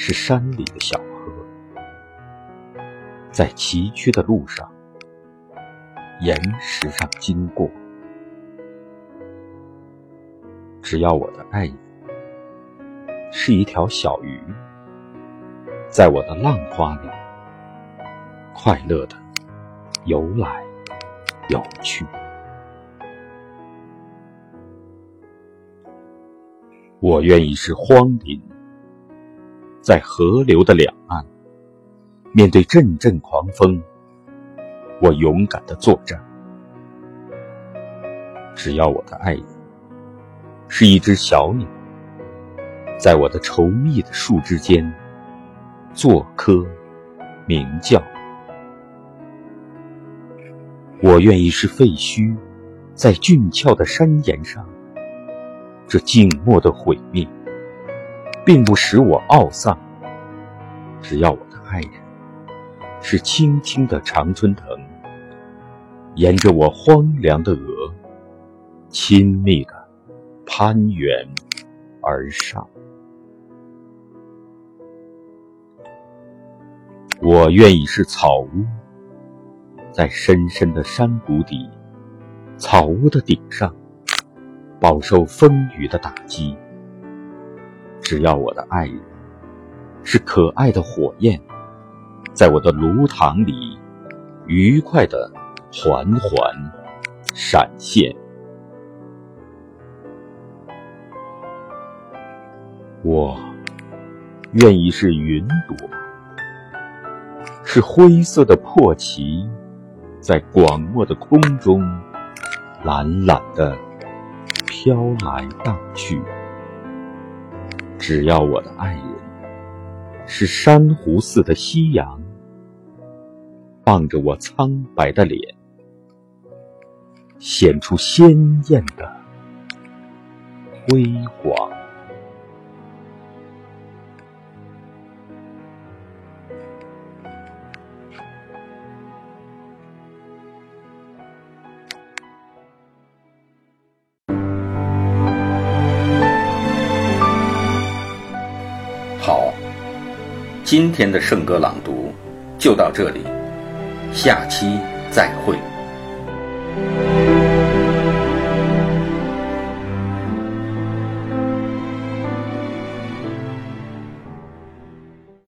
是山里的小河，在崎岖的路上、岩石上经过。只要我的爱人是一条小鱼，在我的浪花里快乐的游来游去。我愿意是荒林。在河流的两岸，面对阵阵狂风，我勇敢的作战。只要我的爱人是一只小鸟，在我的稠密的树枝间做棵鸣叫。我愿意是废墟，在峻峭的山岩上，这静默的毁灭。并不使我懊丧，只要我的爱人是青青的常春藤，沿着我荒凉的额，亲密的攀援而上。我愿意是草屋，在深深的山谷底，草屋的顶上，饱受风雨的打击。只要我的爱人是可爱的火焰，在我的炉膛里愉快的缓缓闪现，我愿意是云朵，是灰色的破旗，在广漠的空中懒懒的飘来荡去。只要我的爱人是珊瑚似的夕阳，傍着我苍白的脸，显出鲜艳的辉煌。好今天的圣歌朗读就到这里，下期再会。